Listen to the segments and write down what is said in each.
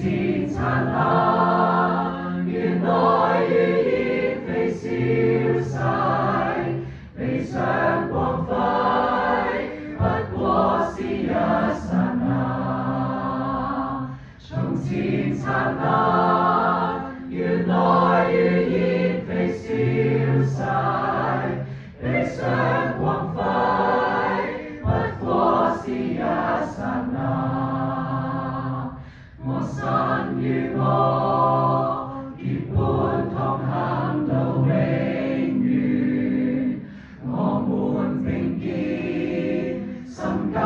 前灿烂，原来于艳飞消散，被时光辉，不过是一刹那。从前灿烂。如我结伴同行到永远我们并肩深交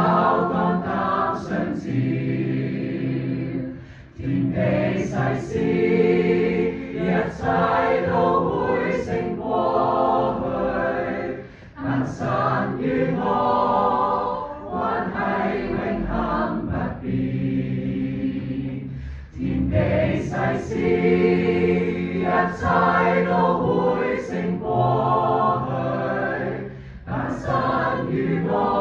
肝胆相照天地世事是一切都会成过去但心与梦